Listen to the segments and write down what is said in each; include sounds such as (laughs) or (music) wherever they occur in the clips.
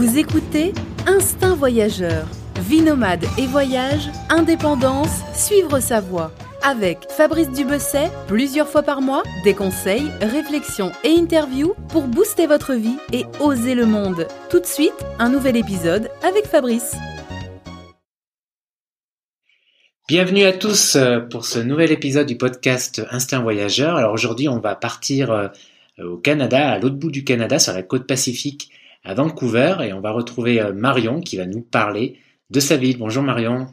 Vous écoutez Instinct Voyageur. Vie nomade et voyage, indépendance, suivre sa voie. Avec Fabrice Dubesset, plusieurs fois par mois, des conseils, réflexions et interviews pour booster votre vie et oser le monde. Tout de suite, un nouvel épisode avec Fabrice. Bienvenue à tous euh, pour ce nouvel épisode du podcast Instinct Voyageur. Alors aujourd'hui, on va partir euh, au Canada, à l'autre bout du Canada, sur la côte pacifique, à Vancouver, et on va retrouver euh, Marion qui va nous parler de sa ville. Bonjour Marion.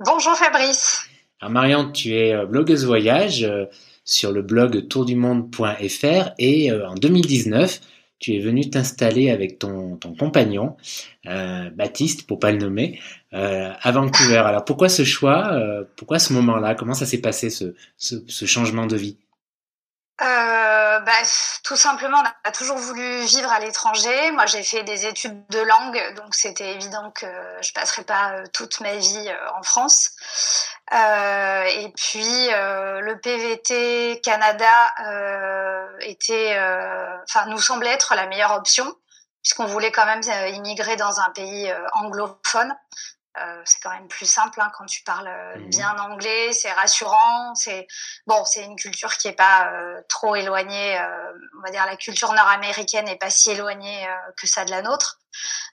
Bonjour Fabrice. Alors Marion, tu es euh, blogueuse voyage euh, sur le blog tourdumonde.fr et en 2019, tu es venu t'installer avec ton, ton compagnon, Baptiste, pour pas le nommer, à Vancouver. (laughs) Alors pourquoi ce choix Pourquoi ce moment-là? Comment ça s'est passé ce, ce, ce changement de vie? Bah, tout simplement, on a toujours voulu vivre à l'étranger. Moi, j'ai fait des études de langue, donc c'était évident que je passerais pas euh, toute ma vie euh, en France. Euh, et puis, euh, le PVT Canada était, enfin, nous semblait être la meilleure option puisqu'on voulait quand même immigrer dans un pays anglophone. Euh, c'est quand même plus simple hein, quand tu parles euh, mhm. bien anglais, c'est rassurant. C'est bon, c'est une culture qui est pas euh, trop éloignée. on va dire la culture nord-américaine n'est pas si éloignée que ça de la nôtre.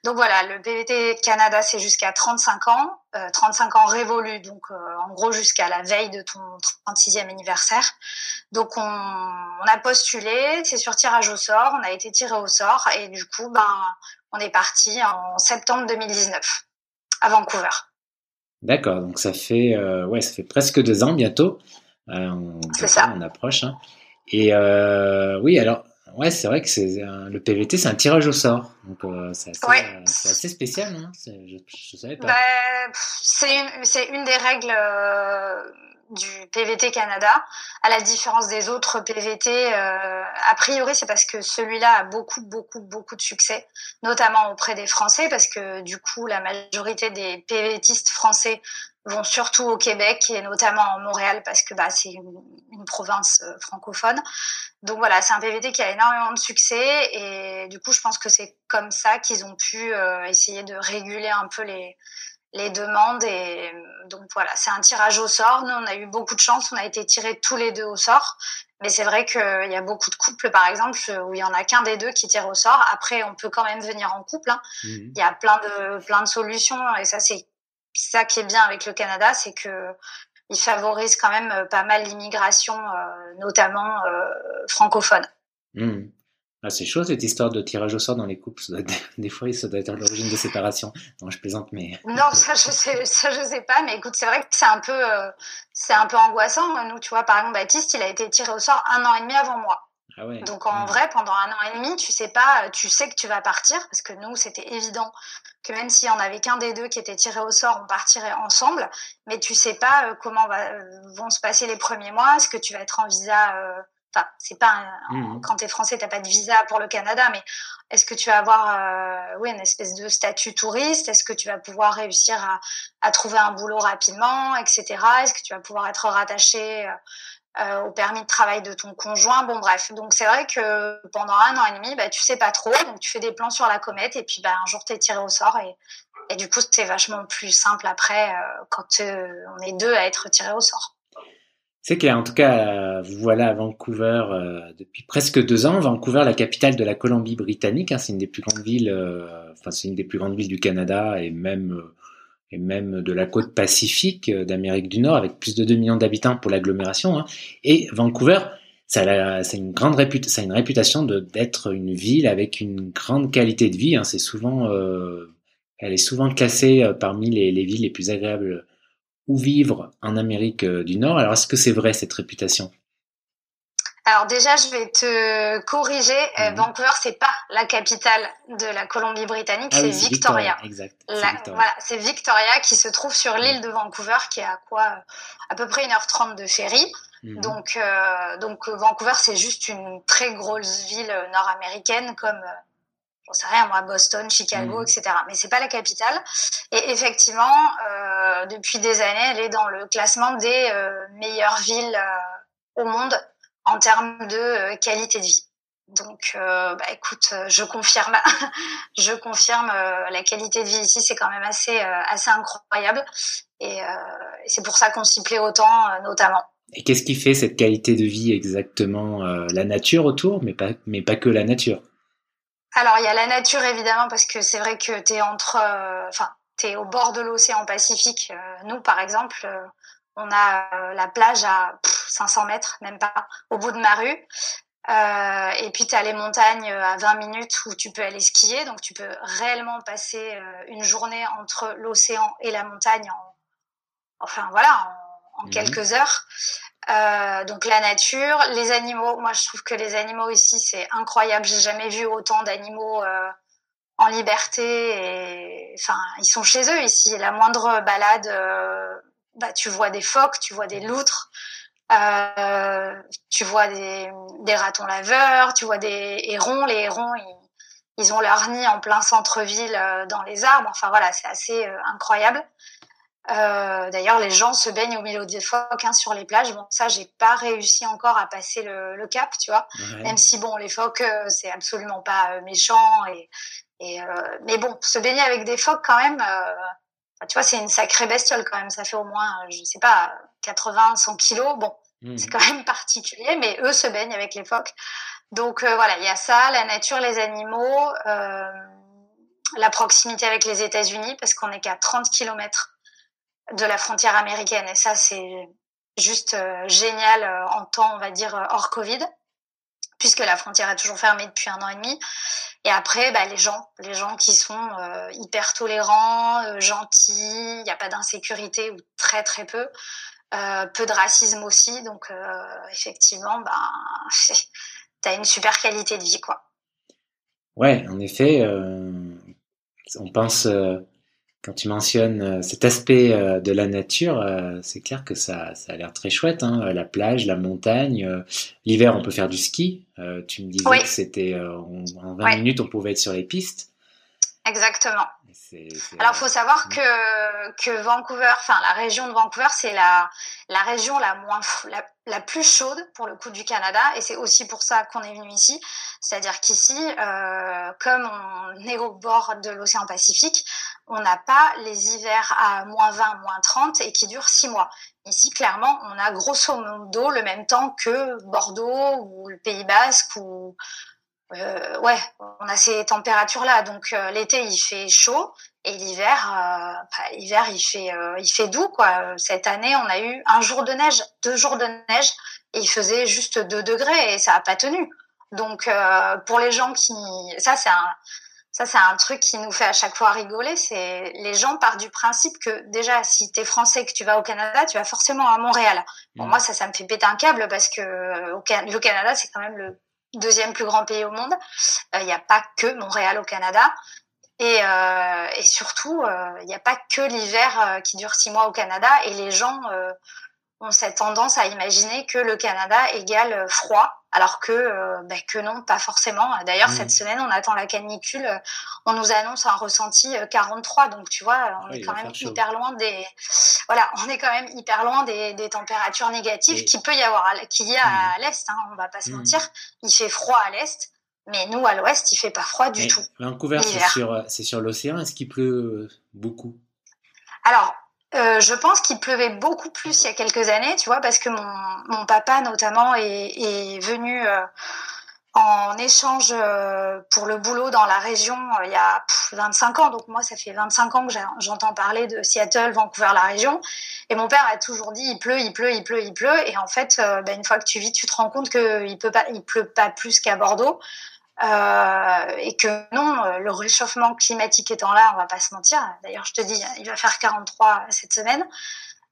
Donc voilà, le PVT Canada c'est jusqu'à 35 ans, 35 ans révolus, donc en gros jusqu'à la veille de ton 36e anniversaire. Donc on, on a postulé, c'est sur tirage au sort, on a été tiré au sort et du coup ben on est parti en septembre 2019 à Vancouver. D'accord, donc ça fait euh, ouais, ça fait presque deux ans bientôt. Euh, c'est ça. On approche. Hein. Et euh, oui, alors ouais, c'est vrai que c'est le PVT, c'est un tirage au sort, donc c'est assez, assez, spécial. Hein je, je, savais pas. Ben, c'est une, une, des règles du PVT Canada, à la différence des autres PVT. Euh, a priori, c'est parce que celui-là a beaucoup, beaucoup, beaucoup de succès, notamment auprès des Français, parce que du coup, la majorité des PVTistes français vont surtout au Québec et notamment en Montréal parce que bah, c'est une, province euh, francophone. Donc voilà, c'est un PVT qui a énormément de succès et du coup, je pense que c'est comme ça qu'ils ont pu euh, essayer de réguler un peu les les demandes et donc voilà, c'est un tirage au sort. Nous, on a eu beaucoup de chance, on a été tirés tous les deux au sort. Mais c'est vrai qu'il y a beaucoup de couples, par exemple, où il y en a qu'un des deux qui tire au sort. Après, on peut quand même venir en couple. Hein. Mhm. Il y a plein de plein de solutions et ça c'est ça qui est bien avec le Canada, c'est que il favorise quand même pas mal l'immigration, euh, notamment euh, francophone. Mhm. Ah, c'est chaud cette histoire de tirage au sort dans les couples. (laughs) des fois, ça doit être l'origine de séparation. Non, je plaisante, mais. Non, ça je sais, ça je sais pas. Mais écoute, c'est vrai que c'est un peu, euh, c'est un peu angoissant. Nous, tu vois, par exemple, Baptiste, il a été tiré au sort un an et demi avant moi. Ah ouais. Donc en vrai, pendant un an et demi, tu sais pas, tu sais que tu vas partir parce que nous, c'était évident que même s'il y en avait qu'un des deux qui était tiré au sort, on partirait ensemble. Mais tu sais pas euh, comment va, vont se passer les premiers mois. Est-ce que tu vas être en visa euh, Enfin, c'est pas un, mmh. quand t'es français, t'as pas de visa pour le Canada, mais est-ce que tu vas avoir, euh, oui, une espèce de statut touriste? Est-ce que tu vas pouvoir réussir à, à trouver un boulot rapidement, etc. Est-ce que tu vas pouvoir être rattaché euh, euh, au permis de travail de ton conjoint? Bon, bref. Donc c'est vrai que pendant un an et demi, bah, tu sais pas trop, donc tu fais des plans sur la comète, et puis bah, un jour t'es tiré au sort, et, et du coup c'est vachement plus simple après euh, quand on est deux à être tiré au sort. C'est clair. En tout cas, vous voilà à Vancouver euh, depuis presque deux ans. Vancouver, la capitale de la Colombie-Britannique. Hein, c'est une des plus grandes villes. Euh, enfin, c'est une des plus grandes villes du Canada et même euh, et même de la côte pacifique d'Amérique du Nord, avec plus de 2 millions d'habitants pour l'agglomération. Hein. Et Vancouver, ça a, c'est une grande réput ça a une réputation d'être une ville avec une grande qualité de vie. Hein. C'est souvent, elle est souvent classée parmi les, les villes les plus agréables ou vivre en Amérique euh, du Nord. Alors, est-ce que c'est vrai cette réputation? Alors déjà, je vais te corriger. Mhm. Vancouver, c'est pas la capitale de la Colombie-Britannique, ah c'est Victoria. Exact. Voilà, c'est Victoria qui se trouve sur l'île mhm. de Vancouver, qui est à quoi à peu près 1h30 de ferry. Mhm. Donc, euh, donc Vancouver, c'est juste une très grosse ville nord-américaine comme j'en sais rien moi, Boston, Chicago, mmh. etc. Mais c'est pas la capitale. Et effectivement, euh, depuis des années, elle est dans le classement des euh, meilleures villes euh, au monde en termes de qualité de vie. Donc, bah, écoute, je confirme, (laughs) je confirme, la qualité de vie ici, c'est quand même assez, assez incroyable. Et c'est pour ça qu'on s'y plaît autant, notamment. Et qu'est-ce qui fait cette qualité de vie exactement La nature autour, mais pas, mais pas que la nature? Alors, il y a la nature évidemment parce que c'est vrai que tu es entre, enfin, tu es au bord de l'océan Pacifique. nous, par exemple, on a la plage à 500 mètres, même pas, au bout de ma rue. Euh, et puis tu as les montagnes à 20 minutes où tu peux aller skier, donc tu peux réellement passer euh, une journée entre l'océan et la montagne en, enfin voilà, en, mhm. quelques heures. Euh, donc la nature, les animaux, moi je trouve que les animaux ici c'est incroyable, j'ai jamais vu autant d'animaux en liberté et enfin ils sont chez eux ici, la moindre balade, bah, tu vois des phoques, tu vois des loutres. Euh, tu vois des, des, ratons laveurs, tu vois des hérons. Les hérons, ils, ont leur nid en plein centre-ville euh, dans les arbres. Enfin voilà, c'est assez euh, incroyable. Euh, D'ailleurs, les gens se baignent au milieu des phoques hein, sur les plages. Bon, ça, j'ai pas réussi encore à passer le, le cap, tu vois. Même si bon, les phoques, c'est absolument pas méchant. Et, et mais bon, se baigner avec des phoques quand même, tu vois, c'est une sacrée bestiole quand même. Ça fait au moins, je sais pas, 80, 100 kilos. Bon, mmh. c'est quand même (laughs) particulier, mais eux se baignent avec les phoques. Donc euh, voilà, il y a ça, la nature, les animaux, euh, la proximité avec les États-Unis, parce qu'on est qu'à 30 kilomètres de la frontière américaine. Et ça, c'est juste euh, génial en temps, on va dire, hors Covid, puisque la frontière est toujours fermée depuis un an et demi. Et après, bah, les gens, les gens qui sont hyper tolérants, gentils, il n'y a pas d'insécurité ou très très peu. Euh, peu de racisme aussi. Donc, euh, effectivement, ben, tu as une super qualité de vie, quoi. Ouais, en effet, euh, on pense, quand tu mentionnes cet aspect de la nature, c'est clair que ça, ça a l'air très chouette. Hein, la plage, la montagne. L'hiver, on peut faire du ski. tu me disais que c'était en 20 minutes, on pouvait être sur les pistes. Exactement. Alors, il faut savoir mm. que, que Vancouver, enfin la région de Vancouver, c'est la, la région la moins la, la, plus chaude pour le coup du Canada, et c'est aussi pour ça qu'on est venu ici. C'est-à-dire qu'ici, euh, comme on est au bord de l'océan Pacifique, on n'a pas les hivers à moins 20, moins 30 et qui durent 6 mois. Ici, clairement, on a grosso modo le même temps que Bordeaux ou le Pays Basque ou euh, ouais, on a ces températures-là. Donc euh, l'été il fait chaud et l'hiver, euh, bah, l'hiver il fait euh, il fait doux quoi. Cette année on a eu un jour de neige, deux jours de neige et il faisait juste 2 degrés et ça a pas tenu. Donc pour les gens qui, ça c'est un ça, c'est un truc qui nous fait à chaque fois rigoler. C'est les gens partent du principe que déjà, si tu es français que tu vas au Canada, tu vas forcément à Montréal. Bon, mmh. moi, ça, ça me fait péter un câble parce que le Canada, c'est quand même le deuxième plus grand pays au monde. Euh, il n'y a pas que Montréal au Canada. Et, euh, et surtout, euh, il n'y a pas que l'hiver qui dure six mois au Canada. Et les gens ont cette tendance à imaginer que le Canada égale froid, alors que bah, que non, pas forcément. D'ailleurs, mmh. cette semaine, on attend la canicule. On nous annonce un ressenti 43, donc tu vois, on est quand même hyper loin des. Voilà, on est quand même hyper loin des, des températures négatives qui peut y avoir, qu'il y a à mmh. l'est. Hein, on va pas se mmh. mentir. Il fait froid à l'est. Mais nous, à l'ouest, il fait pas froid du tout. Vancouver, c'est sur, c'est sur l'océan. Est-ce qu'il pleut beaucoup? Alors, euh, je pense qu'il pleuvait beaucoup plus il y a quelques années, tu vois, parce que mon, mon papa notamment est, est venu euh, en échange euh, pour le boulot dans la région il y a 25 ans. Donc moi, ça fait 25 ans que j'entends parler de Seattle, Vancouver, la région. Et mon père a toujours dit il pleut, il pleut, il pleut, il pleut. Et en fait, bah, une fois que tu vis, tu te rends compte qu'il peut pas, il pleut pas plus qu'à Bordeaux. Euh, et que non, euh, le réchauffement climatique étant là, on va pas se mentir. D'ailleurs, je te dis, il va faire 43 cette semaine.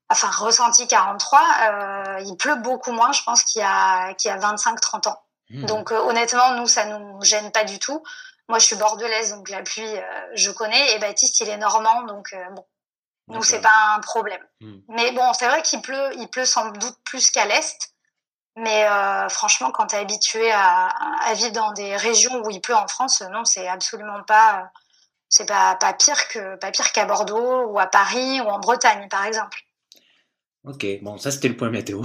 Enfin, ressenti 43. Euh, il pleut beaucoup moins, je pense, qu'il y a, qu'il y a 25-30 ans. Mmh. Donc, honnêtement, nous, ça nous gêne pas du tout. Moi, je suis bordelaise, donc la pluie, je connais. Et Baptiste, il est normand, donc bon, nous, c'est pas un problème. Mmh. Mais bon, c'est vrai qu'il pleut, il pleut sans doute plus qu'à l'est. Mais euh, franchement, quand tu es habitué à, à, vivre dans des régions où il pleut en France, non, c'est absolument pas, c'est pas, pas pire que pas pire qu'à Bordeaux ou à Paris ou en Bretagne, par exemple. Ok, bon, ça c'était le point météo.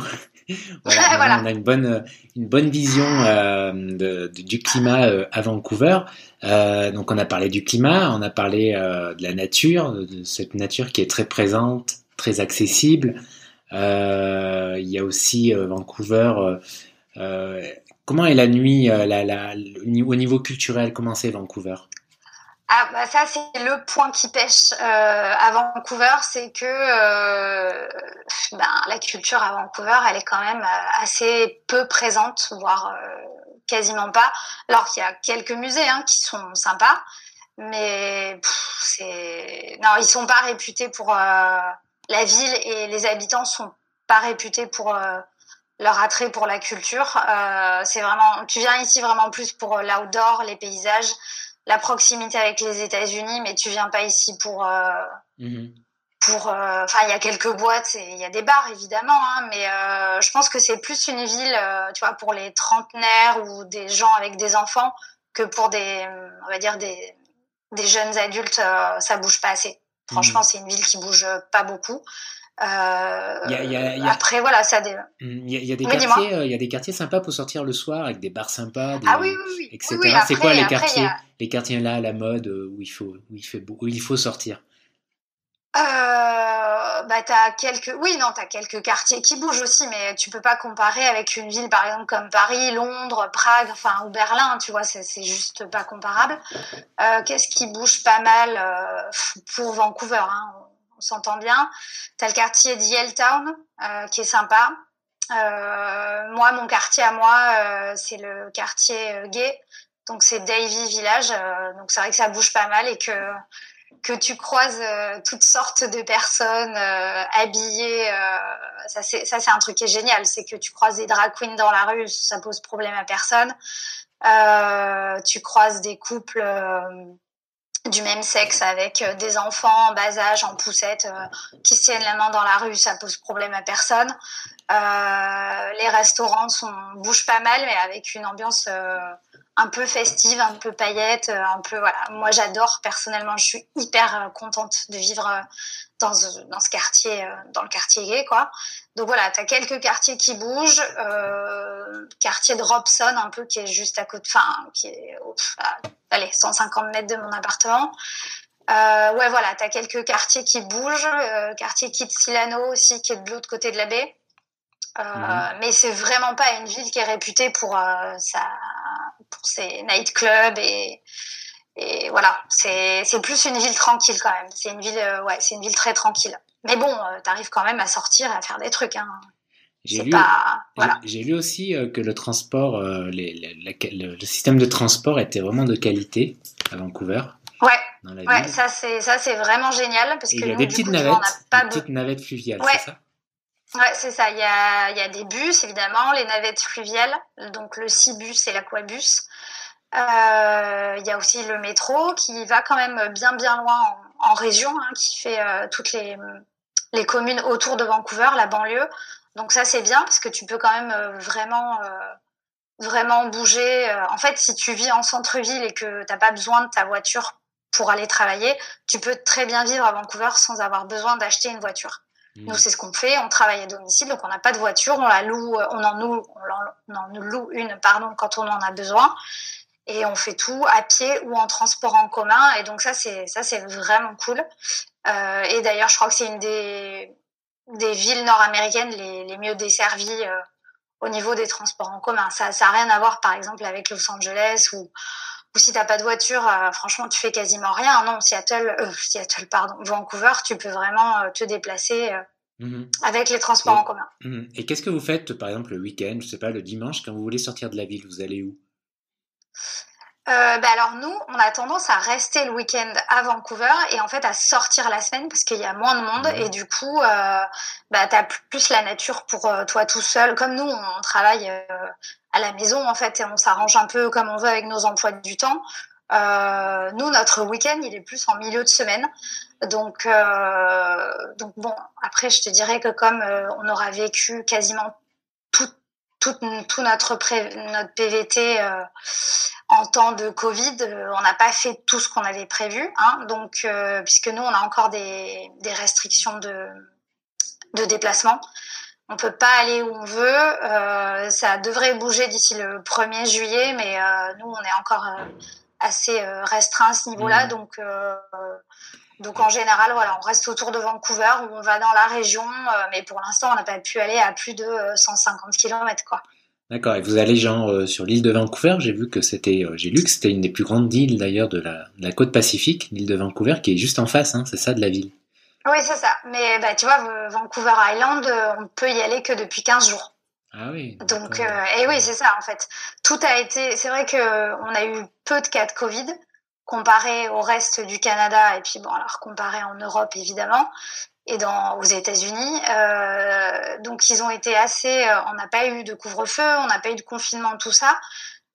(laughs) voilà, (laughs) On a une bonne, une bonne vision euh, de, du climat euh, à Vancouver. Euh, donc on a parlé du climat, on a parlé de la nature, de cette nature qui est très présente, très accessible. Il y a aussi Vancouver. comment est la nuit au niveau culturel Comment c'est Vancouver? Ah bah ça c'est le point qui pêche euh, à Vancouver, c'est que euh, ben, la culture à Vancouver elle est quand même euh, assez peu présente, voire euh, quasiment pas. Alors qu'il y a quelques musées hein, qui sont sympas, mais c'est non ils sont pas réputés pour euh, la ville et les habitants sont pas réputés pour leur attrait pour la culture. c'est vraiment tu viens ici vraiment plus pour l'outdoor, les paysages la proximité avec les États-Unis, mais tu viens pas ici pour. Euh, mhm. Pour, euh, enfin, il y a quelques boîtes et il y a des bars évidemment, hein, mais euh, je pense que c'est plus une ville, tu vois, pour les trentenaires ou des gens avec des enfants que pour des, on va dire des, des jeunes adultes. ça bouge pas assez. Franchement, mhm. c'est une ville qui bouge pas beaucoup. Après, voilà, ça. Des... Il y a, des quartiers, il y a des quartiers sympas pour sortir le soir avec des bars sympas, ah, oui, oui, oui. etc. c'est quoi les quartiers, les quartiers là à la mode où il faut, où il fait beau, où il faut sortir? Euh, bah t'as quelques, oui non, t'as quelques quartiers qui bougent aussi, mais tu peux pas comparer avec une ville par exemple comme Paris, Londres, Prague, enfin ou Berlin, tu vois, c'est juste pas comparable. Euh, Qu'est-ce qui bouge pas mal euh, pour Vancouver hein on s'entend bien. T'as le quartier d'Yelltown euh, qui est sympa. Euh, moi, mon quartier à moi, euh, c'est le quartier euh, gay. Donc c'est Davy Village. Donc c'est vrai que ça bouge pas mal et que que tu croises toutes sortes de personnes habillées. ça c'est ça c'est un truc qui est génial. C'est que tu croises des drag queens dans la rue, ça pose problème à personne. tu croises des couples du même sexe avec euh, des enfants en bas âge, en poussette, euh, qui tiennent la main dans la rue, ça pose problème à personne. Euh, les restaurants bougent pas mal, mais avec une ambiance euh, un peu festive, un peu paillette, un peu voilà. Moi, j'adore personnellement. Je suis hyper contente de vivre dans ce, dans ce quartier, dans le quartier gay, quoi. Donc voilà, tu as quelques quartiers qui bougent. Euh, quartier de Robson, un peu, qui est juste à côté, enfin, qui est, allez, 150 mètres de mon appartement. Euh, ouais, voilà, tu as quelques quartiers qui bougent. Euh, quartier Kitsilano aussi, qui est de l'autre côté de la baie. Euh, mhm. Mais c'est vraiment pas une ville qui est réputée pour, euh, sa, ses nightclubs et, et voilà. C'est plus une ville tranquille quand même. C'est une ville, euh, ouais, c'est une ville très tranquille. Mais bon, euh, tu arrives quand même à sortir et à faire des trucs. Hein. J'ai lu, voilà. lu, aussi euh, que le transport, les, le, système de transport était vraiment de qualité à Vancouver. Ouais, ouais ça c'est ça c'est vraiment génial parce que il y a des petites navettes, pas des petites navettes fluviales, ouais. c'est ça? Ouais, c'est ça. Il y a, il y a des bus évidemment, les navettes fluviales, donc le Cibus et l'aquabus. Euh, il y a aussi le métro qui va quand même bien bien loin en, en région, hein, qui fait euh, toutes les les communes autour de Vancouver, la banlieue. Donc ça c'est bien parce que tu peux quand même euh, vraiment euh, vraiment bouger. Euh, en fait, si tu vis en centre-ville et que t'as pas besoin de ta voiture pour aller travailler, tu peux très bien vivre à Vancouver sans avoir besoin d'acheter une voiture. Mmh. Nous, c'est ce qu'on fait. On travaille à domicile, donc on n'a pas de voiture. On la loue, on en loue, on en loue une, pardon, quand on en a besoin. Et on fait tout à pied ou en transport en commun. Et donc ça, c'est ça, c'est vraiment cool. Euh, et d'ailleurs, je crois que c'est une des, des villes nord-américaines les, les, mieux desservies euh, au niveau des transports en commun. Ça n'a rien à voir, par exemple, avec Los Angeles ou, ou si t'as pas de voiture, euh, franchement, tu fais quasiment rien. Non, Seattle, (laughs) Seattle, pardon, Vancouver, tu peux vraiment te déplacer mmh avec les transports en commun. Mmh et qu'est-ce que vous faites, par exemple, le week-end, je sais pas, le dimanche, quand vous voulez sortir de la ville, vous allez où? Euh, bah alors nous, on a tendance à rester le week-end à Vancouver et en fait à sortir la semaine parce qu'il y a moins de monde et du coup, euh, bah t'as plus la nature pour euh, toi tout seul. Comme nous, on, travaille euh, à la maison en fait et on s'arrange un peu comme on veut avec nos emplois du temps. Euh, nous, notre week-end, il est plus en milieu de semaine. Donc, donc bon, après, je te dirais que comme on aura vécu quasiment tout, tout notre, notre PVT en temps de Covid, euh, on n'a pas fait tout ce qu'on avait prévu, hein, donc euh, puisque nous on a encore des, des restrictions de de déplacement. On peut pas aller où on veut. ça devrait bouger d'ici le 1er juillet, mais nous, on est encore assez restreint à ce niveau-là. Mmh. Donc, donc en général, voilà, on reste autour de Vancouver ou on va dans la région, mais pour l'instant, on n'a pas pu aller à plus de 150 km, quoi. D'accord. Et vous allez genre euh, sur l'île de Vancouver? J'ai vu que c'était, euh, j'ai lu que c'était une des plus grandes îles d'ailleurs de la, côte pacifique, l'île de Vancouver, qui est juste en face. Hein, c'est ça de la ville. Oui, c'est ça. Mais bah, tu vois, Vancouver Island, euh, on peut y aller que depuis 15 jours. Ah oui. Donc, et oui, c'est ça en fait. Tout a été. C'est vrai que on a eu peu de cas de Covid comparé au reste du Canada et puis bon alors comparé en Europe évidemment et dans aux États-Unis. Euh, donc ils ont été assez. Euh, on n'a pas eu de couvre-feu, on n'a pas eu de confinement, tout ça.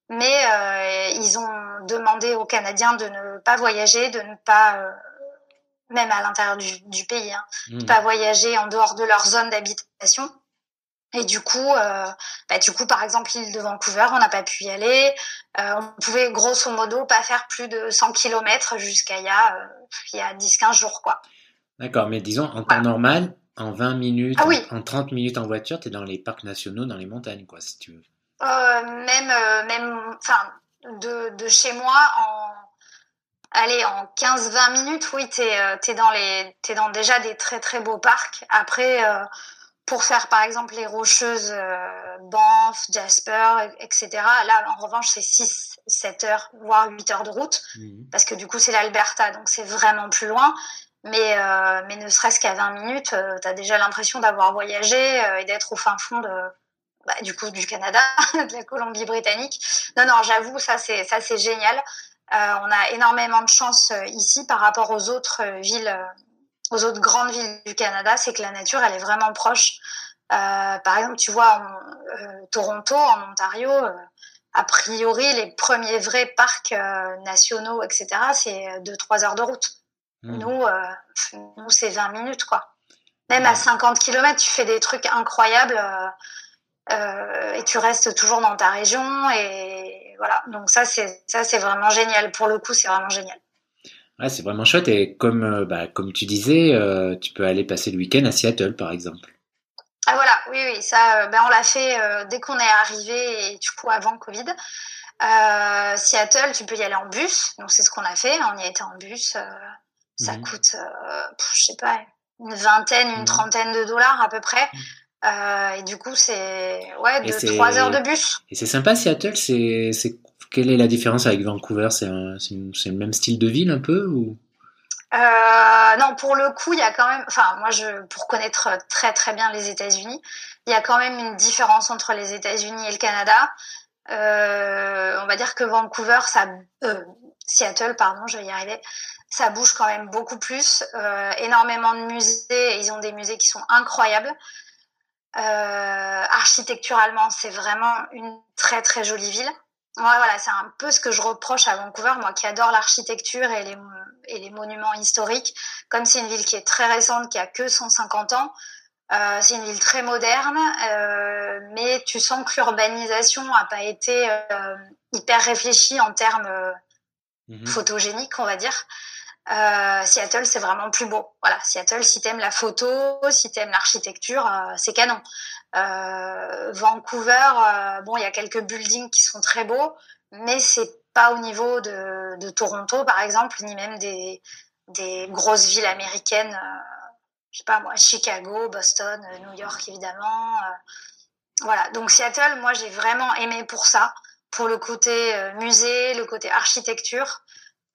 Mais euh, ils ont demandé aux Canadiens de ne pas voyager, de ne pas, euh, même à l'intérieur du, du, pays, hein, de mmh. pas voyager en dehors de leur zone d'habitation. Et du coup, euh, bah, du coup, par exemple, l'île de Vancouver, on n'a pas pu y aller. on pouvait grosso modo pas faire plus de 100 km jusqu'à il y a, il y a 10-15 jours, quoi. D'accord, mais disons, en temps normal, en 20 minutes, ah en, 30 minutes en voiture, tu es dans les parcs nationaux, dans les montagnes, quoi, si tu veux. Euh, même, euh, même, enfin, de, de, chez moi, en, allez, en 15-20 minutes, oui, tu es, es, dans les, es dans déjà des très très beaux parcs. Après, euh, pour faire par exemple les rocheuses Banff, Jasper, etc. Là, en revanche, c'est 6, 7 heures, voire 8 heures de route, mmh. parce que du coup, c'est l'Alberta, donc c'est vraiment plus loin. Mais, euh, mais ne serait-ce qu'à 20 minutes, euh, tu as déjà l'impression d'avoir voyagé euh, et d'être au fin fond de, bah, du coup, du Canada, (laughs) de la Colombie-Britannique. Non, non, j'avoue, ça c'est ça c'est génial. Euh, on a énormément de chance ici par rapport aux autres villes, aux autres grandes villes du Canada, c'est que la nature, elle est vraiment proche. par exemple, tu vois, Toronto, en Ontario, a priori, les premiers vrais parcs nationaux, etc., c'est 2-3 heures de route. Hmm. Nous, euh, nous c'est 20 minutes, quoi. Même à 50 km, tu fais des trucs incroyables euh, euh, et tu restes toujours dans ta région. Et voilà. Donc ça, c'est ça, c'est vraiment génial. Pour le coup, c'est vraiment génial. Ouais, c'est vraiment chouette. Et comme, bah, comme tu disais, tu peux aller passer le week-end à Seattle, par exemple. Ah voilà, oui, oui, ça, ben, on l'a fait dès qu'on est arrivé et du coup avant Covid. Seattle, tu peux y aller en bus. Donc c'est ce qu'on a fait. On y a été en bus. Ça mmh. coûte, euh, je sais pas, une vingtaine, une mmh. trentaine de dollars à peu près. Mmh. Euh, et du coup, c'est ouais, de trois heures de bus. Et c'est sympa, Seattle. C'est, c'est quelle est la différence avec Vancouver? C'est, le même style de ville un peu ou? Euh, Non, pour le coup, il y a quand même. Enfin, moi, pour connaître très très bien les États-Unis, il y a quand même une différence entre les États-Unis et le Canada. Euh, on va dire que Vancouver, euh, Seattle, pardon, je vais y arriver, ça bouge quand même beaucoup plus. Énormément de musées, ils ont des musées qui sont incroyables. Architecturalement, c'est vraiment une très très jolie ville. Ouais, voilà, c'est un peu ce que je reproche à Vancouver, moi qui adore l'architecture et les, et les monuments historiques. Comme c'est une ville qui est très récente, qui a que 150 ans, euh, c'est une ville très moderne, euh, mais tu sens que l'urbanisation n'a pas été euh, hyper réfléchie en termes mhm. photogéniques, on va dire. Seattle, c'est vraiment plus beau. Voilà, Seattle, si t'aimes la photo, si t'aimes l'architecture, c'est canon. Euh, Vancouver, bon, il y a quelques buildings qui sont très beaux, mais c'est pas au niveau de, de, Toronto, par exemple, ni même des, des grosses villes américaines. je sais pas moi, Chicago, Boston, New York, évidemment. voilà. Donc Seattle, moi, j'ai vraiment aimé pour ça, pour le côté musée, le côté architecture.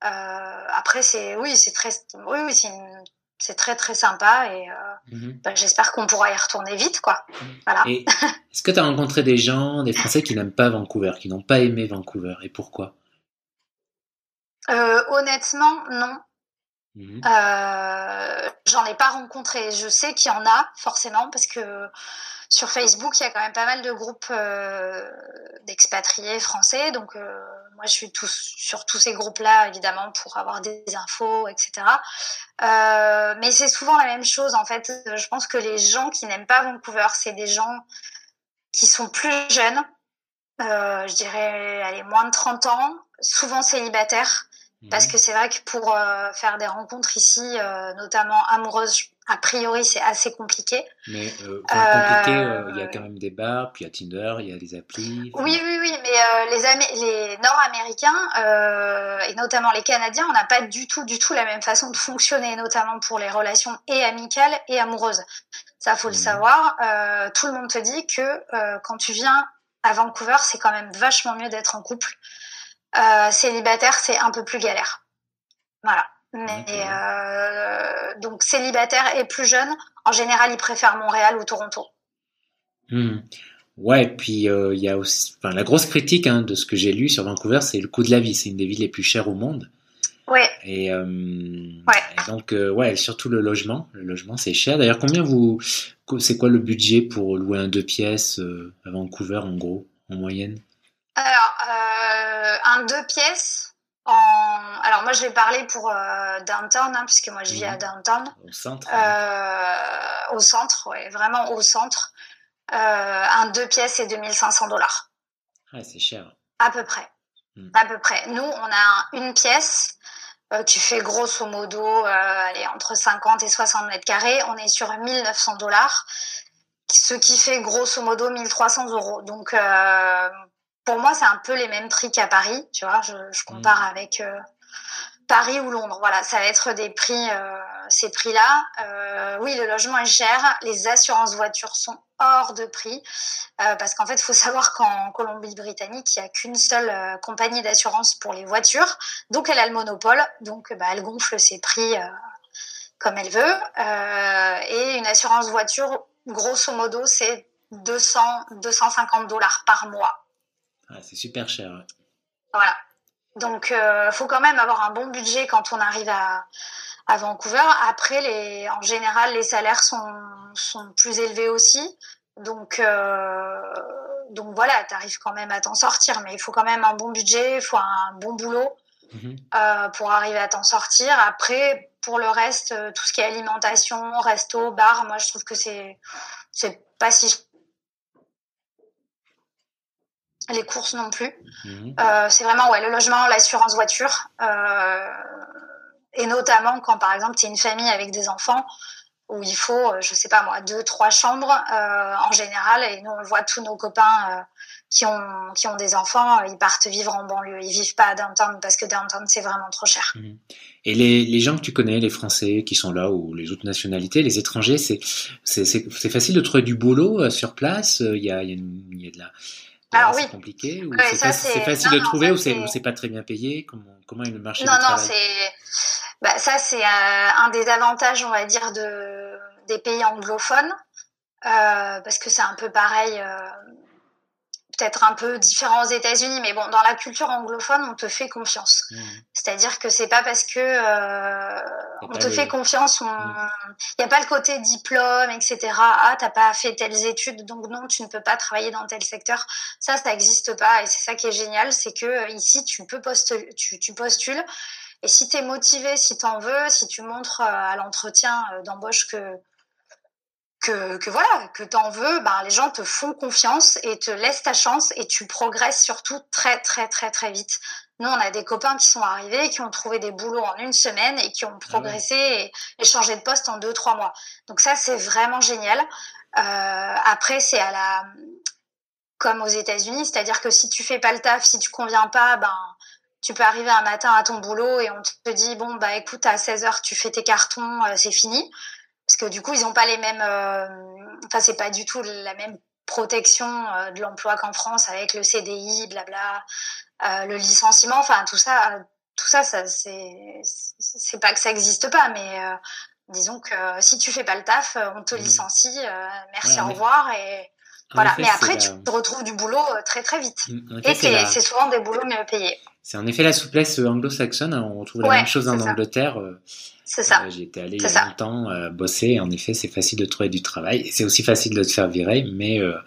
Euh, après, c'est oui, c'est très, oui, oui, c'est très très sympa et euh, mhm. bah, j'espère qu'on pourra y retourner vite, quoi. Mhm. Voilà. Est-ce que tu as rencontré des gens, des Français qui n'aiment pas Vancouver, qui n'ont pas aimé Vancouver et pourquoi? Euh, Honnêtement, non. Mhm. J'en ai pas rencontré. Je sais qu'il y en a forcément parce que sur Facebook, il y a quand même pas mal de groupes euh, d'expatriés français. Donc, euh, moi, je suis sur tous ces groupes-là, évidemment, pour avoir des infos, etc. Euh, mais c'est souvent la même chose, en fait. Je pense que les gens qui n'aiment pas Vancouver, c'est des gens qui sont plus jeunes. je dirais, allez, moins de 30 ans, souvent célibataires. Parce mhm. que c'est vrai que pour faire des rencontres ici, notamment amoureuses, a priori, c'est assez compliqué. Mais euh, compliqué, euh, il y a quand même des bars, puis il y a Tinder, il y a des applis. Oui, oui, oui, mais euh, les, les Nord-Américains et notamment les Canadiens, on n'a pas du tout, du tout la même façon de fonctionner, notamment pour les relations et amicales et amoureuses. Ça, faut le mmh. savoir. tout le monde te dit que quand tu viens à Vancouver, c'est quand même vachement mieux d'être en couple. célibataire, c'est un peu plus galère. Voilà. Mais euh, donc célibataire et plus jeune, en général, ils préfèrent Montréal ou Toronto. Hmm. Ouais, puis euh, il y a aussi, enfin, la grosse critique hein, de ce que j'ai lu sur Vancouver, c'est le coût de la vie. C'est une des villes les plus chères au monde. Ouais. Et, euh, donc ouais, surtout le logement. Le logement, c'est cher. D'ailleurs, combien vous, c'est quoi le budget pour louer un deux pièces à Vancouver en gros, en moyenne? Alors, un deux pièces alors moi je vais parler pour euh, downtown hein, puisque moi je vis à mhm. downtown. Au centre. Euh, au centre, ouais, vraiment au centre. Euh, un deux pièces et 2500 dollars. Ouais, c'est cher. À peu près. Hmm. À peu près. Nous on a une pièce qui fait grosso modo allez, entre 50 et 60 mètres carrés. On est sur 1900 dollars, ce qui fait grosso modo 1300 euros. Donc pour moi, c'est un peu les mêmes prix qu'à Paris, tu vois. Je, je compare mm. avec euh, Paris ou Londres. Voilà, ça va être des prix, euh, ces prix-là. Euh, oui, le logement est cher. Les assurances voitures sont hors de prix parce qu'en fait, il faut savoir qu'en Colombie-Britannique, il n'y a qu'une seule compagnie d'assurance pour les voitures, donc elle a le monopole, donc bah, elle gonfle ses prix comme elle veut. et une assurance voiture, grosso modo, c'est 200, 250 dollars par mois. C'est super cher. Voilà. Donc, euh, faut quand même avoir un bon budget quand on arrive à, à Vancouver. Après, les, en général, les salaires sont, sont plus élevés aussi. Donc, euh, donc voilà, tu arrives quand même à t'en sortir. Mais il faut quand même un bon budget, il faut un bon boulot mhm. euh, pour arriver à t'en sortir. Après, pour le reste, euh, tout ce qui est alimentation, resto, bar, moi je trouve que c'est c'est pas si les courses non plus. Mhm. Euh, c'est vraiment ouais, le logement, l'assurance voiture. Euh, et notamment quand, par exemple, tu es une famille avec des enfants où il faut, euh, je sais pas moi, deux, trois chambres en général. Et nous, on voit tous nos copains qui, ont, qui ont des enfants, ils partent vivre en banlieue. Ils vivent pas à downtown parce que downtown, c'est vraiment trop cher. Mhm. Et les, les, gens que tu connais, les Français qui sont là ou les autres nationalités, les étrangers, c'est facile de trouver du boulot sur place. Il y a, y a de la alors oui. C'est compliqué ou c'est facile de trouver ou c'est pas très bien payé? Comment, comment est le marché non, non, c'est bah, ça c'est euh, un des avantages on va dire de des pays anglophones euh, parce que c'est un peu pareil euh, peut-être un peu différent aux États-Unis, mais bon, dans la culture anglophone, on te fait confiance. Mmh. C'est-à-dire que c'est pas parce que euh, on te fait confiance, il n'y mmh. a pas le côté diplôme, etc. Ah, t'as pas fait telles études, donc non, tu ne peux pas travailler dans tel secteur. Ça, ça n'existe pas, et c'est ça qui est génial, c'est que euh, ici, tu peux postuler, tu, tu postules. Et si tu es motivé, si tu en veux, si tu montres euh, à l'entretien d'embauche que que, que voilà, que t'en veux, ben, les gens te font confiance et te laissent ta chance et tu progresses surtout très, très, très, très vite. Nous, on a des copains qui sont arrivés, qui ont trouvé des boulots en une semaine et qui ont ah progressé et, changé de poste en deux, trois mois. Donc ça, c'est vraiment génial. Euh, après, c'est à la, comme aux États-Unis, c'est-à-dire que si tu fais pas le taf, si tu conviens pas, ben, tu peux arriver un matin à ton boulot et on te dit, bon, bah, écoute, à 16 heures, tu fais tes cartons, euh, c'est fini parce que du coup ils n'ont pas les mêmes euh, enfin c'est pas du tout la même protection euh, de l'emploi qu'en France avec le CDI blabla euh, le licenciement enfin tout ça tout ça ça c'est c'est pas que ça existe pas mais disons que si tu fais pas le taf on te mmh. licencie merci au revoir et voilà mais après tu retrouves du boulot très très vite mmh, et c'est souvent des boulots mieux payés c'est en effet la souplesse anglo-saxonne hein. on retrouve la même chose en Angleterre c'est ça. Euh, été allé il y a longtemps euh, bosser. En effet, c'est facile de trouver du travail. C'est aussi facile de te faire virer, mais euh,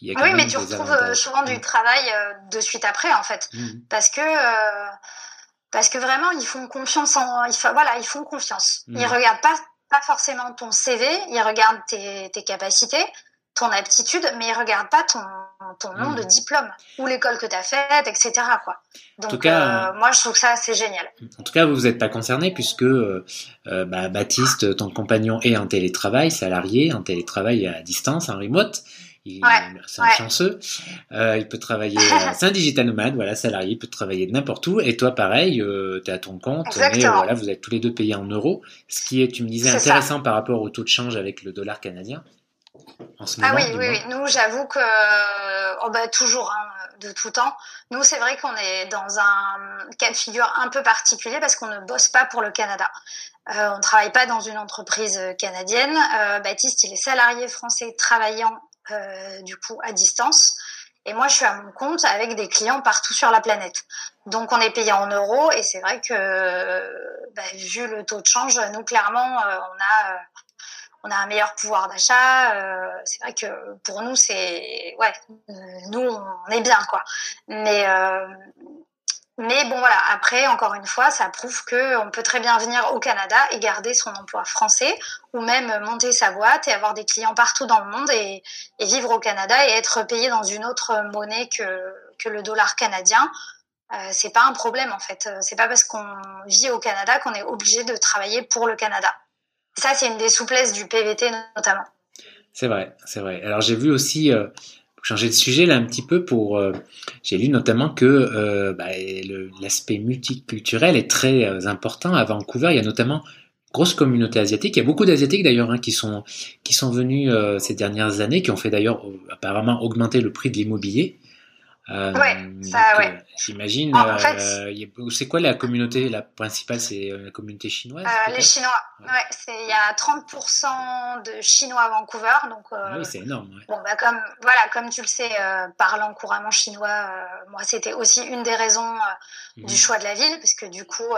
il y a quand oui, mais tu retrouves souvent du mm. travail de suite après, en fait, mm. parce que parce que vraiment ils font confiance en, ils, voilà, ils font confiance. Ils mm. regardent pas pas forcément ton CV, ils regardent tes, tes capacités. Ton aptitude, mais ils regardent pas ton, ton nom de hmm. diplôme ou l'école que tu as faite, etc. Quoi. Donc, en tout cas, euh, moi, je trouve que ça, c'est génial. En tout cas, vous n'êtes pas concerné puisque euh, euh, bah, Baptiste, ton compagnon, est en télétravail, salarié, en télétravail à distance, en remote. Il, c'est un chanceux. il peut travailler, c'est (laughs) un digital nomade, voilà, salarié, il peut travailler de n'importe où. Et toi, pareil, tu es à ton compte, mais voilà, vous êtes tous les deux payés en euros. Ce qui est, tu me disais, intéressant par rapport au taux de change avec le dollar canadien ah oui, oui, oui, Nous, j'avoue que oh bah, toujours, hein, de tout temps. Nous, c'est vrai qu'on est dans un cas de figure un peu particulier parce qu'on ne bosse pas pour le Canada. Euh, on ne travaille pas dans une entreprise canadienne. Euh, Baptiste, il est salarié français travaillant euh, du coup à distance. Et moi, je suis à mon compte avec des clients partout sur la planète. Donc, on est payé en euros. Et c'est vrai que, bah, vu le taux de change, nous, clairement, on a on a un meilleur pouvoir d'achat. Euh, c'est vrai que pour nous, c'est ouais, nous on est bien quoi. Mais euh, mais bon voilà. Après, encore une fois, ça prouve que on peut très bien venir au Canada et garder son emploi français, ou même monter sa boîte et avoir des clients partout dans le monde et, et vivre au Canada et être payé dans une autre monnaie que que le dollar canadien. Euh, c'est pas un problème en fait. C'est pas parce qu'on vit au Canada qu'on est obligé de travailler pour le Canada. Ça, c'est une des souplesses du PVT notamment. C'est vrai, c'est vrai. Alors j'ai vu aussi, euh, changer de sujet là un petit peu, pour euh, j'ai lu notamment que euh, bah, l'aspect multiculturel est très important à Vancouver. Il y a notamment une grosse communauté asiatique. Il y a beaucoup d'asiatiques d'ailleurs hein, qui sont qui sont venus ces dernières années, qui ont fait d'ailleurs apparemment augmenter le prix de l'immobilier. Euh, ouais, ça, ouais. Euh, j'imagine. Euh, c'est quoi la communauté La principale, c'est la communauté chinoise Les Chinois. Ouais. il y a 30% de Chinois à Vancouver, donc. Ah oui, c'est énorme. Bon, bah comme voilà, comme tu le sais, parlant couramment chinois, moi c'était aussi une des raisons du mhm. choix de la ville, parce que du coup.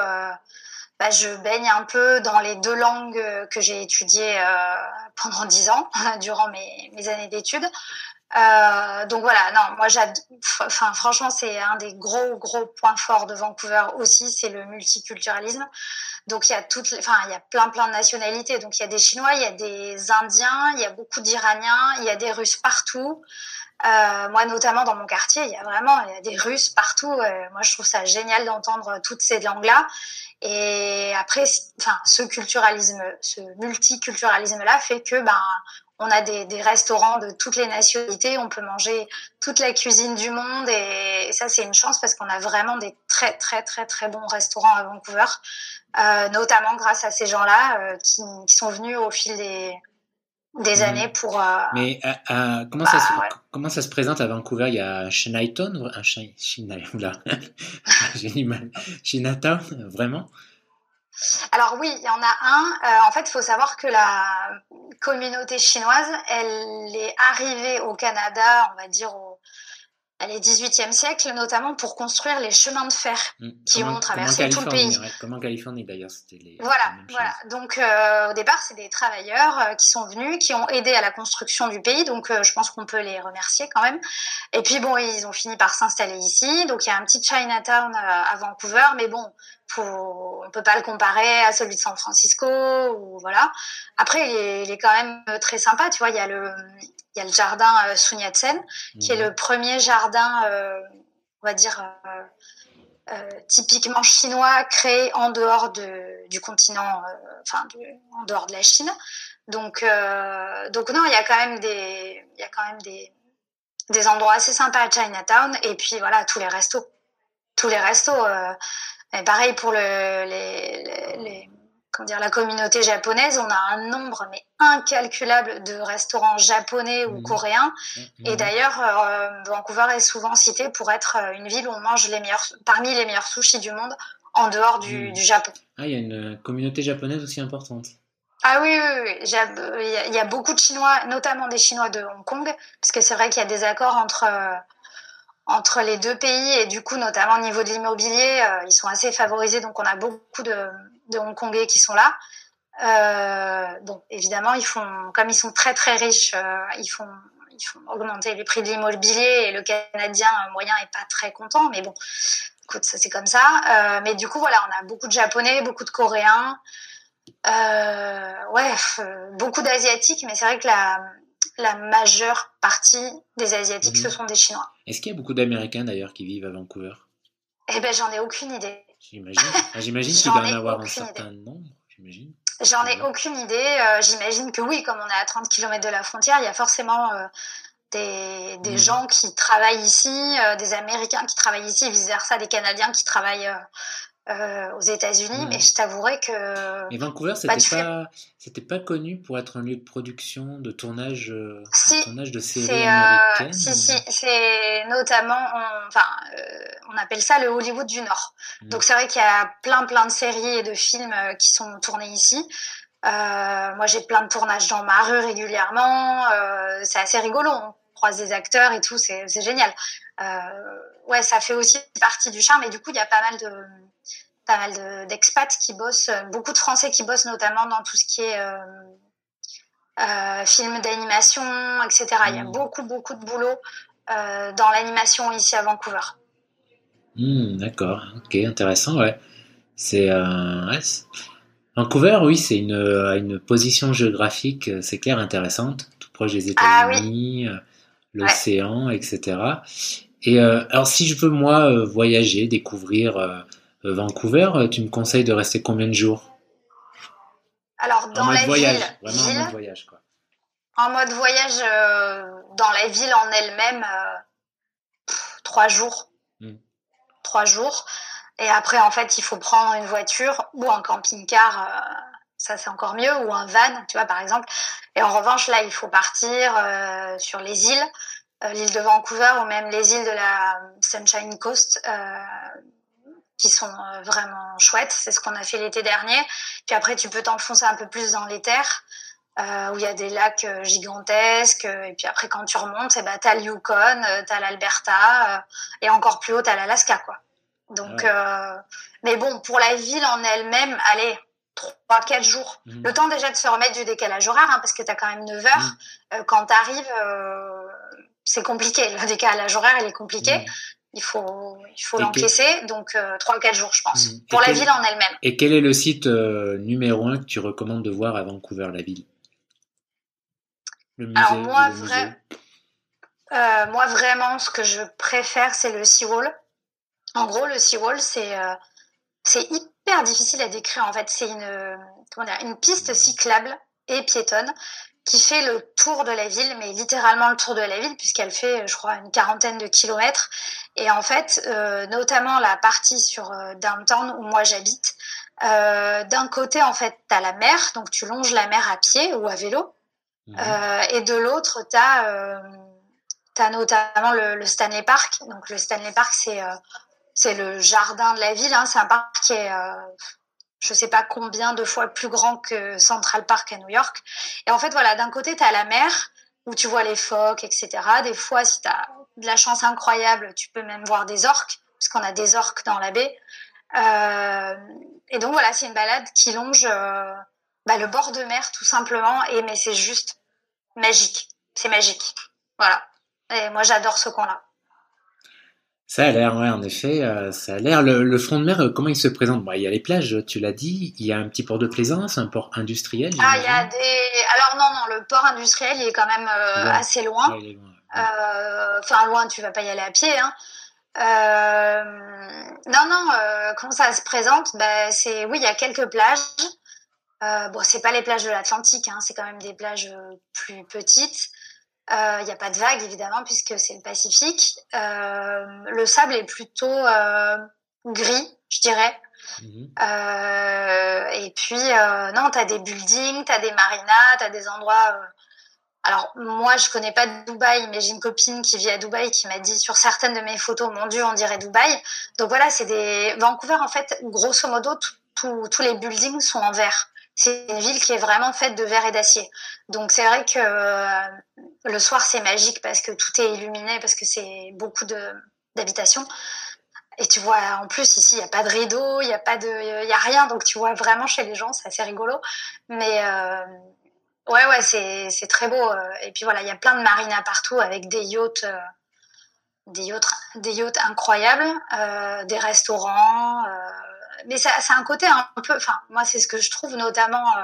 Bah, je baigne un peu dans les deux langues que j'ai étudiées pendant dix ans, (laughs) durant mes, mes années d'études. Euh, donc voilà, non, moi j'adore. Enfin, franchement, c'est un des gros gros points forts de Vancouver aussi, c'est le multiculturalisme. Donc il y a toutes, enfin il y a plein plein de nationalités. Donc il y a des Chinois, il y a des Indiens, il y a beaucoup d'Iraniens, il y a des Russes partout. Euh, moi notamment dans mon quartier, il y a vraiment il y a des Russes partout. Euh, moi je trouve ça génial d'entendre toutes ces langues-là. Et après, enfin, ce culturalisme, ce multiculturalisme-là fait que ben on a des, restaurants de toutes les nationalités, on peut manger toute la cuisine du monde et ça c'est une chance parce qu'on a vraiment des très très très très bons restaurants à Vancouver, euh, notamment grâce à ces gens-là euh, qui, sont venus au fil des, des mhm. années pour. Euh, Mais comment, ça se, bah, comment ça se présente à Vancouver? Il y a Chinatown, un Chinatown, vraiment? Alors oui, il y en a un. Euh, en fait, il faut savoir que la communauté chinoise, elle est arrivée au Canada, on va dire au est 18e siècle, notamment pour construire les chemins de fer mm. qui ont traversé tout le pays. comme en Californie d'ailleurs, c'était les. Voilà, voilà. Donc euh, au départ, c'est des travailleurs euh, qui sont venus, qui ont aidé à la construction du pays. Donc euh, je pense qu'on peut les remercier quand même. Et puis bon, ils ont fini par s'installer ici. Donc il y a un petit Chinatown à Vancouver, mais bon, faut, on peut pas le comparer à celui de San Francisco ou voilà. Après, il est, il est quand même très sympa. Tu vois, il y a le il y a le jardin euh, Sun Yat-sen, qui est le premier jardin, euh, on va dire, euh, typiquement chinois, créé en dehors de, du continent, enfin, en dehors de la Chine. Donc, donc non, il y a quand même des, il y a quand même des, des endroits assez sympas à Chinatown. Et puis voilà, tous les restos, tous les restos. Et pareil pour le, les, les comment dire, la communauté japonaise, on a un nombre mais incalculable de restaurants japonais ou mmh. coréens. Mmh. Et d'ailleurs, euh, Vancouver est souvent cité pour être euh, une ville où on mange les meilleurs, parmi les meilleurs sushis du monde en dehors du, mmh. Japon. Ah, il y a une communauté japonaise aussi importante. Ah oui, oui, oui. Il y, a beaucoup de Chinois, notamment des Chinois de Hong Kong, parce que c'est vrai qu'il y a des accords entre euh, entre les deux pays et du coup, notamment au niveau de l'immobilier, ils sont assez favorisés, donc on a beaucoup de de Hongkongais qui sont là. Euh, bon, évidemment, ils font, comme ils sont très très riches, euh, ils font, ils font augmenter les prix de l'immobilier et le Canadien moyen est pas très content, mais bon, écoute, ça c'est comme ça. Euh, mais du coup, voilà, on a beaucoup de Japonais, beaucoup de Coréens, ouais, beaucoup d'Asiatiques, mais c'est vrai que la, la majeure partie des Asiatiques, ce mhm. sont des Chinois. Est-ce qu'il y a beaucoup d'Américains d'ailleurs qui vivent à Vancouver? Eh ben, j'en ai aucune idée. J'imagine. Ah, j'imagine (laughs) qu'il doit en avoir un certain nombre. J'imagine. J'en ai aucune idée. Euh, j'imagine que oui, comme on est à 30 km de la frontière, il y a forcément euh, des, des mhm. gens qui travaillent ici, euh, des Américains qui travaillent ici, vice versa, des Canadiens qui travaillent euh, aux États-Unis, mais je t'avouerai que. Mais Vancouver, bah, c'était pas, c'était pas connu pour être un lieu de production, de tournage, euh, si, tournage de séries euh, américaines. si, si, c'est notamment, on, enfin, on appelle ça le Hollywood du Nord. Mm. Donc c'est vrai qu'il y a plein, plein de séries et de films qui sont tournés ici. moi, j'ai plein de tournages dans ma rue régulièrement. c'est assez rigolo. On croise des acteurs et tout, c'est génial. ouais, ça fait aussi partie du charme. Et du coup, il y a pas mal de pas mal d'expats qui bossent, beaucoup de Français qui bossent notamment dans tout ce qui est euh, euh, film d'animation, etc. Il y a mmh. beaucoup, beaucoup de boulot euh, dans l'animation ici à Vancouver. Mmh, d'accord, ok, intéressant, ouais. C'est Vancouver, oui, c'est une, une position géographique, c'est clair, intéressante, tout proche des ah États-Unis, l'océan, etc. Et alors, si je veux moi voyager, découvrir euh, Vancouver, euh, tu me conseilles de rester combien de jours? Alors, dans la voyage, ville, vraiment en mode voyage, quoi. En mode voyage, euh, dans la ville en elle-même, trois jours. Hmm. Trois jours. Et après, en fait, il faut prendre une voiture ou un camping-car, ça c'est encore mieux, ou un van, tu vois, par exemple. Et en revanche, là, il faut partir sur les îles, l'île de Vancouver ou même les îles de la Sunshine Coast, qui sont euh, vraiment chouettes. C'est ce qu'on a fait l'été dernier. Puis après, tu peux t'enfoncer un peu plus dans les terres. Euh, où il y a des lacs euh, gigantesques. Et puis après, quand tu remontes, eh ben, tu as le Yukon, tu as l'Alberta, et encore plus haut, tu as l'Alaska. quoi. Donc, mais bon, pour la ville en elle-même, allez, 3-4 jours. Mhm. Le temps déjà de se remettre du décalage horaire, hein, parce que tu as quand même 9 heures. Mhm. quand tu arrives, c'est compliqué. Le décalage horaire, il est compliqué. Mhm il faut, il faut l'encaisser. Donc, euh, 3-4 jours, je pense, mmh. pour la ville en elle-même. Et quel est le site euh, numéro un que tu recommandes de voir à Vancouver, la ville? Le musée, Alors, moi, vrai, euh, moi, vraiment, ce que je préfère, c'est le Seawall. En gros, le Seawall, c'est euh, c'est hyper difficile à décrire. En fait, c'est une, comment dire, une piste cyclable et piétonne qui fait le tour de la ville, mais littéralement le tour de la ville, puisqu'elle fait, je crois, une quarantaine de kilomètres. Et en fait, euh, notamment la partie sur euh, downtown où moi j'habite, euh, d'un côté, en fait, tu as la mer, donc tu longes la mer à pied ou à vélo. Mhm. et de l'autre, tu as, as, notamment le, Stanley Park. Donc le Stanley Park, c'est c'est le jardin de la ville. Hein. C'est un parc qui est je sais pas combien de fois plus grand que Central Park à New York. Et en fait, voilà, d'un côté, tu as la mer où tu vois les phoques, etc. Des fois, si tu as de la chance incroyable, tu peux même voir des orques, puisqu'on a des orques dans la baie. Euh, et donc voilà, c'est une balade qui longe euh, bah, le bord de mer, tout simplement. Et mais c'est juste magique. C'est magique. Voilà. Et moi, j'adore ce coin-là. Ça a l'air, ouais, en effet, euh, ça a l'air. Le, front de mer, euh, comment il se présente? Il y a les plages, tu l'as dit. Il y a un petit port de plaisance, un port industriel. Ah, il y a des. Alors non, non, le port industriel, il est quand même euh, assez loin. Enfin, loin, tu vas pas y aller à pied. Hein. Non, non. comment ça se présente? Ben, c'est oui, il y a quelques plages. Bon, c'est pas les plages de l'Atlantique, hein, c'est quand même des plages plus petites. Il euh, n'y a pas de vagues évidemment puisque c'est le Pacifique. Euh, le sable est plutôt euh, gris, je dirais. Mhm. et puis non, tu as des buildings, tu as des marinas, tu as des endroits alors moi je connais pas Dubaï, mais j'ai une copine qui vit à Dubaï qui m'a dit sur certaines de mes photos, mon Dieu, on dirait Dubaï. Donc voilà, c'est des Vancouver en fait, grosso modo, tous les buildings sont en verre c'est une ville qui est vraiment faite de verre et d'acier. Donc c'est vrai que euh, le soir c'est magique parce que tout est illuminé, parce que c'est beaucoup d'habitations. Et tu vois, en plus ici il n'y a pas de rideau, il n'y a pas de, il a rien, donc tu vois vraiment chez les gens, c'est assez rigolo. Mais euh, ouais ouais c'est c'est très beau. Et puis voilà, il y a plein de marinas partout avec des yachts. Euh, des yachts, des yachts incroyables, des restaurants, mais ça, c'est un côté un peu, enfin, moi, c'est ce que je trouve notamment euh,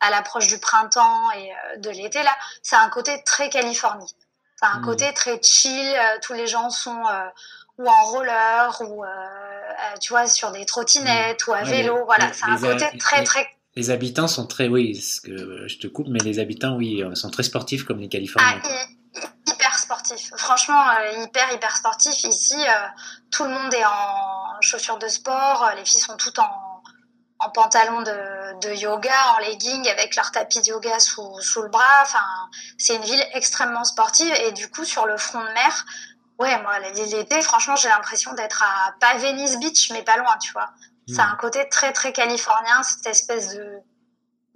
à l'approche du printemps et de l'été là, c'est un côté très Californie. C'est un mmh. côté très chill. tous les gens sont ou en roller ou tu vois sur des trottinettes ou à vélo. voilà, c'est un côté très très les habitants sont très, oui, que je te coupe, mais les habitants, oui, sont très sportifs comme les Californiens. Ah, Franchement, euh, hyper, hyper sportifs. Ici, euh, tout le monde est en chaussures de sport. Les filles sont toutes en, en pantalon de, de, yoga, en legging, avec leur tapis de yoga sous, sous le bras. Enfin, c'est une ville extrêmement sportive. Et du coup, sur le front de mer, ouais, moi, l'été, franchement, j'ai l'impression d'être à, pas Venice Beach, mais pas loin, tu vois. C'est un côté très très californien, cette espèce de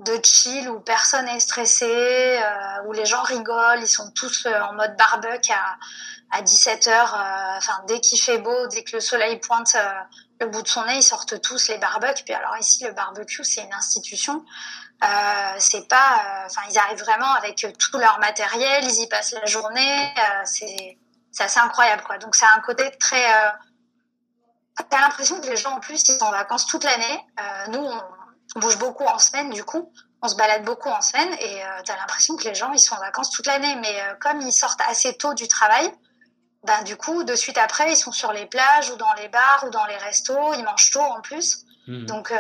de chill où personne est stressé, euh, où les gens rigolent, ils sont tous euh, en mode barbecue à, à 17h, euh, enfin dès qu'il fait beau, dès que le soleil pointe le bout de son nez, ils sortent tous les barbecues. Puis alors ici, le barbecue, c'est une institution. c'est pas, enfin ils arrivent vraiment avec tout leur matériel, ils y passent la journée, c'est c'est assez incroyable quoi. Donc c'est un côté très T'as l'impression que les gens en plus ils sont en vacances toute l'année. Nous on, bouge beaucoup en semaine du coup, on se balade beaucoup en semaine et euh, t'as l'impression que les gens ils sont en vacances toute l'année. Mais euh, comme ils sortent assez tôt du travail, ben du coup de suite après ils sont sur les plages ou dans les bars ou dans les restos, ils mangent tôt en plus. Mmh. Donc euh,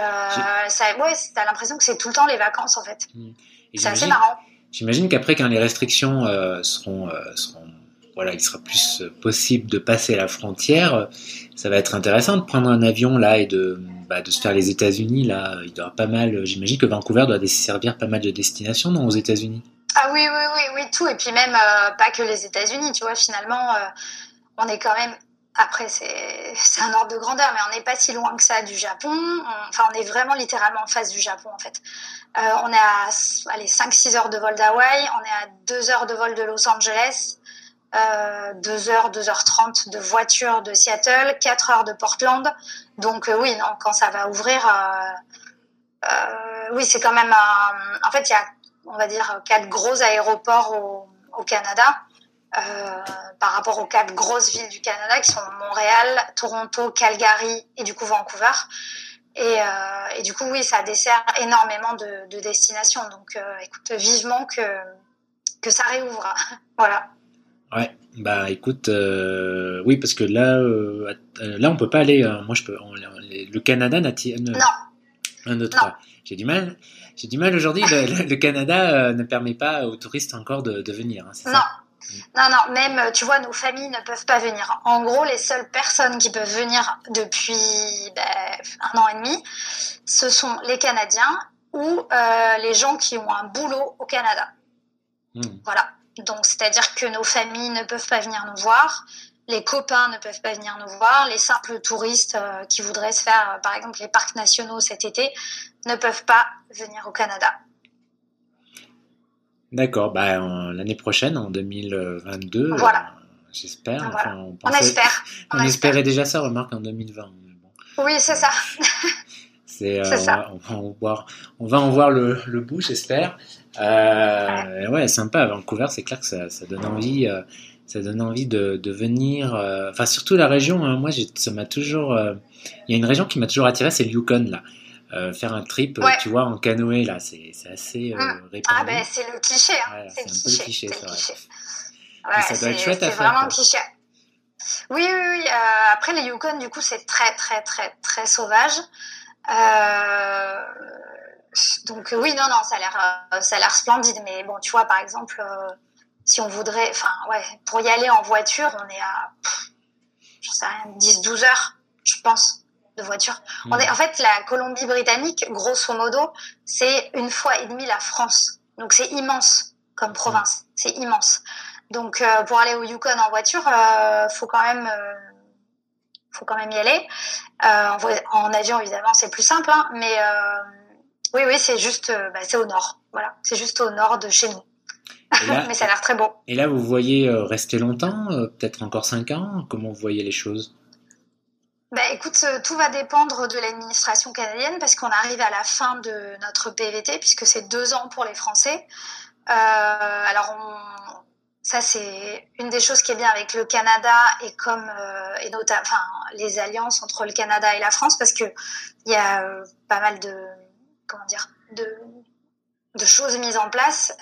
ça, ouais, t'as l'impression que c'est tout le temps les vacances en fait. Mmh. C'est assez marrant. J'imagine qu'après quand les restrictions seront, seront voilà, il sera plus possible de passer la frontière, ça va être intéressant de prendre un avion là et de, bah, de se faire les États-Unis. Là, il doit pas mal. J'imagine que Vancouver doit desservir pas mal de destinations non, aux États-Unis? Ah oui, oui, oui, oui, tout. Et puis même euh, pas que les États-Unis. Tu vois, finalement, euh, on est quand même. Après, c'est (laughs) un ordre de grandeur, mais on n'est pas si loin que ça du Japon. enfin, on est vraiment littéralement en face du Japon, en fait. Euh, on est à allez, 5-6 heures de vol d'Hawaï, on est à 2 heures de vol de Los Angeles, euh, 2h, 2h30 de voiture de Seattle, 4 heures de Portland. Donc euh, oui, quand ça va ouvrir, euh, euh, oui, c'est quand même En fait, il y a, on va dire, quatre gros aéroports au, Canada. par rapport aux quatre grosses villes du Canada qui sont Montréal, Toronto, Calgary et du coup Vancouver. Et, et du coup, oui, ça dessert énormément de, de destinations. Donc, écoute, vivement que, que ça réouvre. (laughs) voilà. Ouais, bah écoute, euh, oui, parce que là, euh, là on peut pas aller. Euh, moi, je peux. le Canada n'a non. un autre. J'ai du mal. J'ai du mal aujourd'hui. Le, Canada ne permet pas aux touristes encore de, de venir. Hein, non. Non, non, même, tu vois, nos familles ne peuvent pas venir. En gros, les seules personnes qui peuvent venir depuis ben, un an et demi, ce sont les Canadiens ou les gens qui ont un boulot au Canada. Hmm. Voilà. Donc, c'est-à-dire que nos familles ne peuvent pas venir nous voir, les copains ne peuvent pas venir nous voir, les simples touristes euh, qui voudraient se faire, euh, par exemple, les parcs nationaux cet été, ne peuvent pas venir au Canada. D'accord, bah, l'année prochaine, en 2022, voilà. Euh, j'espère. on, espère. On, espérait déjà ça, remarque, en 2020. Oui, c'est ça. c'est, ça. On, va en voir, on va en voir le, le bout, j'espère. Euh, ouais, sympa. Vancouver, c'est clair que ça, ça donne envie. Euh, ça donne envie de, de venir. Euh, enfin, surtout la région. Hein, moi, ça m'a toujours. Euh, il y a une région qui m'a toujours attiré, c'est le Yukon là. Euh, faire un trip, tu vois, en canoë là, c'est assez mm. répandu. Ah ben, c'est le cliché. Hein. c'est le cliché. cliché ça, cliché. Ouais, ça doit être chouette à faire. C'est vraiment cliché. Oui, oui, oui. après, les Yukon, du coup, c'est très, très, très, très sauvage. Euh, donc euh, oui, non, non, ça a l'air, euh, ça a l'air splendide. Mais bon, tu vois, par exemple, euh, si on voudrait, enfin, ouais, pour y aller en voiture, on est à, je sais rien, 10-12 heures, je pense, de voiture. On est, en fait, la Colombie-Britannique, grosso modo, c'est une fois et demie la France. Donc c'est immense comme province, c'est immense. Donc pour aller au Yukon en voiture, euh, faut quand même, faut quand même y aller. En, en, avion, évidemment, c'est plus simple, hein, mais oui, oui, c'est juste, euh, bah, c'est au nord. Voilà, c'est juste au nord de chez nous. (laughs) Mais ça a l'air très beau. Et là, vous voyez euh, rester longtemps, euh, peut-être encore cinq ans? Comment vous voyez les choses? Bah, écoute, tout va dépendre de l'administration canadienne parce qu'on arrive à la fin de notre PVT puisque c'est deux ans pour les Français. alors, ça c'est une des choses qui est bien avec le Canada et comme et notamment, enfin, les alliances entre le Canada et la France parce que il y a pas mal de comment dire, de de choses mises en place.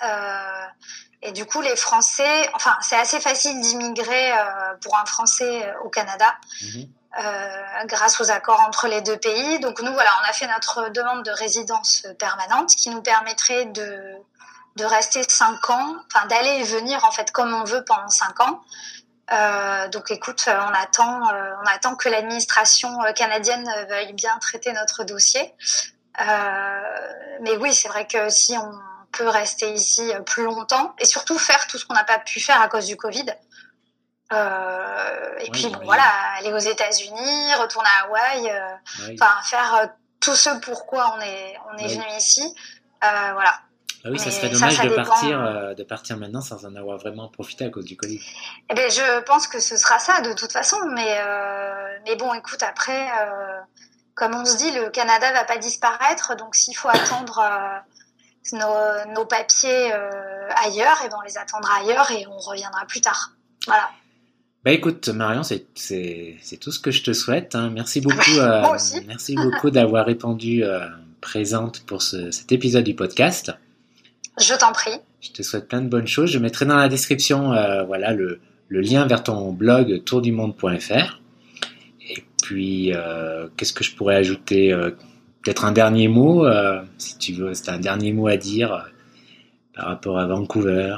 et du coup, les Français, enfin, c'est assez facile d'immigrer pour un Français au Canada. Mhm. grâce aux accords entre les deux pays. Donc nous, voilà, on a fait notre demande de résidence permanente qui nous permettrait de, de rester cinq ans, enfin d'aller et venir en fait comme on veut pendant cinq ans. Euh, donc écoute, euh, on attend, euh, on attend que l'administration canadienne veuille bien traiter notre dossier. Mais oui, c'est vrai que si on peut rester ici plus longtemps et surtout faire tout ce qu'on n'a pas pu faire à cause du Covid. et puis bon, voilà, aller aux États-Unis, retourner à Hawaï, enfin faire tout ce pourquoi on est on est venu ici. voilà. Ah oui, ça serait dommage de, partir, euh, de partir maintenant sans en avoir vraiment profité à cause du Covid. Eh bien, je pense que ce sera ça de toute façon. Mais, euh, mais bon, écoute, après, euh, comme on se dit, le Canada va pas disparaître. Donc, s'il faut attendre nos, nos, papiers ailleurs, et eh ben, on les attendra ailleurs et on reviendra plus tard. Voilà. Bah écoute, Marion, c'est tout ce que je te souhaite. Hein. Merci beaucoup, (laughs) (laughs) merci beaucoup d'avoir répondu présente pour ce, cet épisode du podcast. Je t'en prie. Je te souhaite plein de bonnes choses. Je mettrai dans la description euh, voilà, le, lien vers ton blog tourdumonde.fr. Puis, euh, qu'est-ce que je pourrais ajouter euh, Peut-être un dernier mot, si tu veux, c'est un dernier mot à dire par rapport à Vancouver.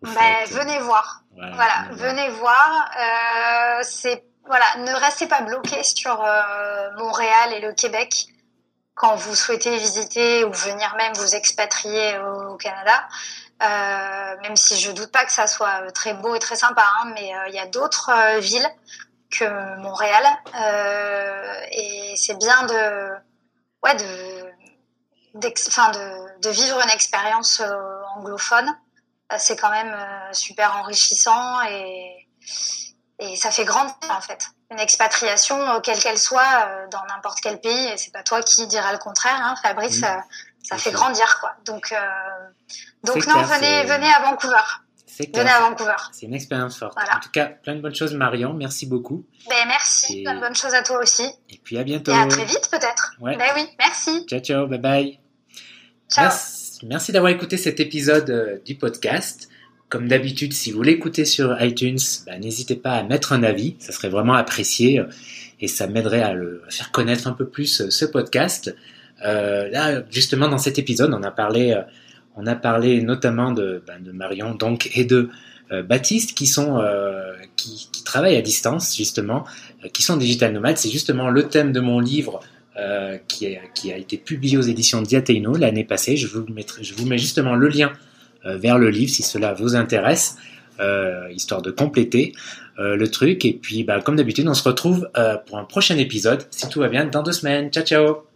Ben, venez voir. Voilà, venez voir. c'est voilà, ne restez pas bloqué sur Montréal et le Québec quand vous souhaitez visiter ou venir même vous expatrier au, Canada. Euh, même si je doute pas que ça soit très beau et très sympa, hein, mais euh, il y a d'autres euh, villes que Montréal et c'est bien de ouais de de, de vivre une expérience anglophone. C'est quand même super enrichissant et et ça fait grandir en fait une expatriation, euh, quelle qu'elle soit, euh, dans n'importe quel pays. Et c'est pas toi qui diras le contraire, hein, Fabrice. Euh, ça fait grandir, quoi. Donc, donc non, venez, venez à Vancouver. Venez à Vancouver. C'est une expérience forte. En tout cas, plein de bonnes choses, Marion. Merci beaucoup. Ben, merci. Plein de bonnes choses à toi aussi. Et puis à bientôt. Et à très vite, peut-être. Ben oui, merci. Ciao, ciao. Bye bye. Ciao. Merci, merci d'avoir écouté cet épisode du podcast. Comme d'habitude, si vous l'écoutez sur iTunes, bah, n'hésitez pas à mettre un avis, ça serait vraiment apprécié euh, et ça m'aiderait à, le, faire connaître un peu plus euh, ce podcast. Euh, là, justement, dans cet épisode, on a parlé, on a parlé notamment de, ben, Marion donc et de Baptiste qui sont qui, travaillent à distance justement, qui sont digital nomades. C'est justement le thème de mon livre qui, a, été publié aux éditions Diateino l'année passée. Je vous, mets justement le lien euh, vers le livre si cela vous intéresse, euh, histoire de compléter euh, le truc. Et puis, bah, comme d'habitude, on se retrouve pour un prochain épisode, si tout va bien, dans deux semaines. Ciao, ciao